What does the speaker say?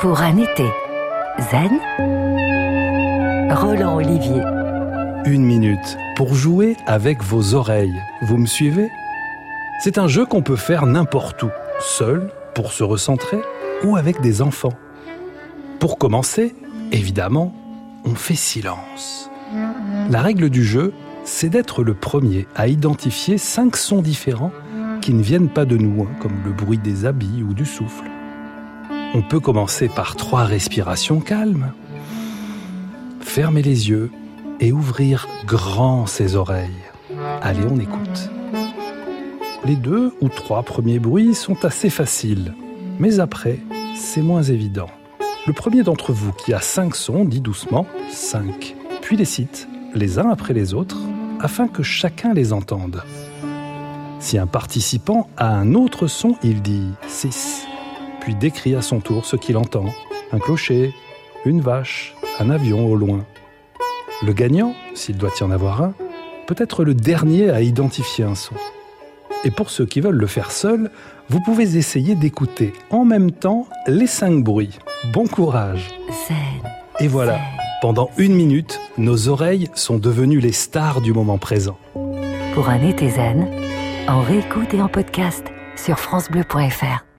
pour un été zen, Roland Olivier. Une minute pour jouer avec vos oreilles. Vous me suivez? C'est un jeu qu'on peut faire n'importe où, seul, pour se recentrer, ou avec des enfants. Pour commencer, évidemment, on fait silence. La règle du jeu, c'est d'être le premier à identifier cinq sons différents qui ne viennent pas de nous, hein, comme le bruit des habits ou du souffle. On peut commencer par trois respirations calmes. Fermer les yeux et ouvrir grand ses oreilles. Allez, on écoute. Les deux ou trois premiers bruits sont assez faciles, mais après, c'est moins évident. Le premier d'entre vous qui a cinq sons dit doucement 5, puis les cite les uns après les autres afin que chacun les entende. Si un participant a un autre son, il dit 6 puis décrit à son tour ce qu'il entend. Un clocher, une vache, un avion au loin. Le gagnant, s'il doit y en avoir un, peut être le dernier à identifier un son. Et pour ceux qui veulent le faire seul, vous pouvez essayer d'écouter en même temps les cinq bruits. Bon courage. Et voilà, pendant une minute, nos oreilles sont devenues les stars du moment présent. Pour un été zen, en réécoute et en podcast sur FranceBleu.fr.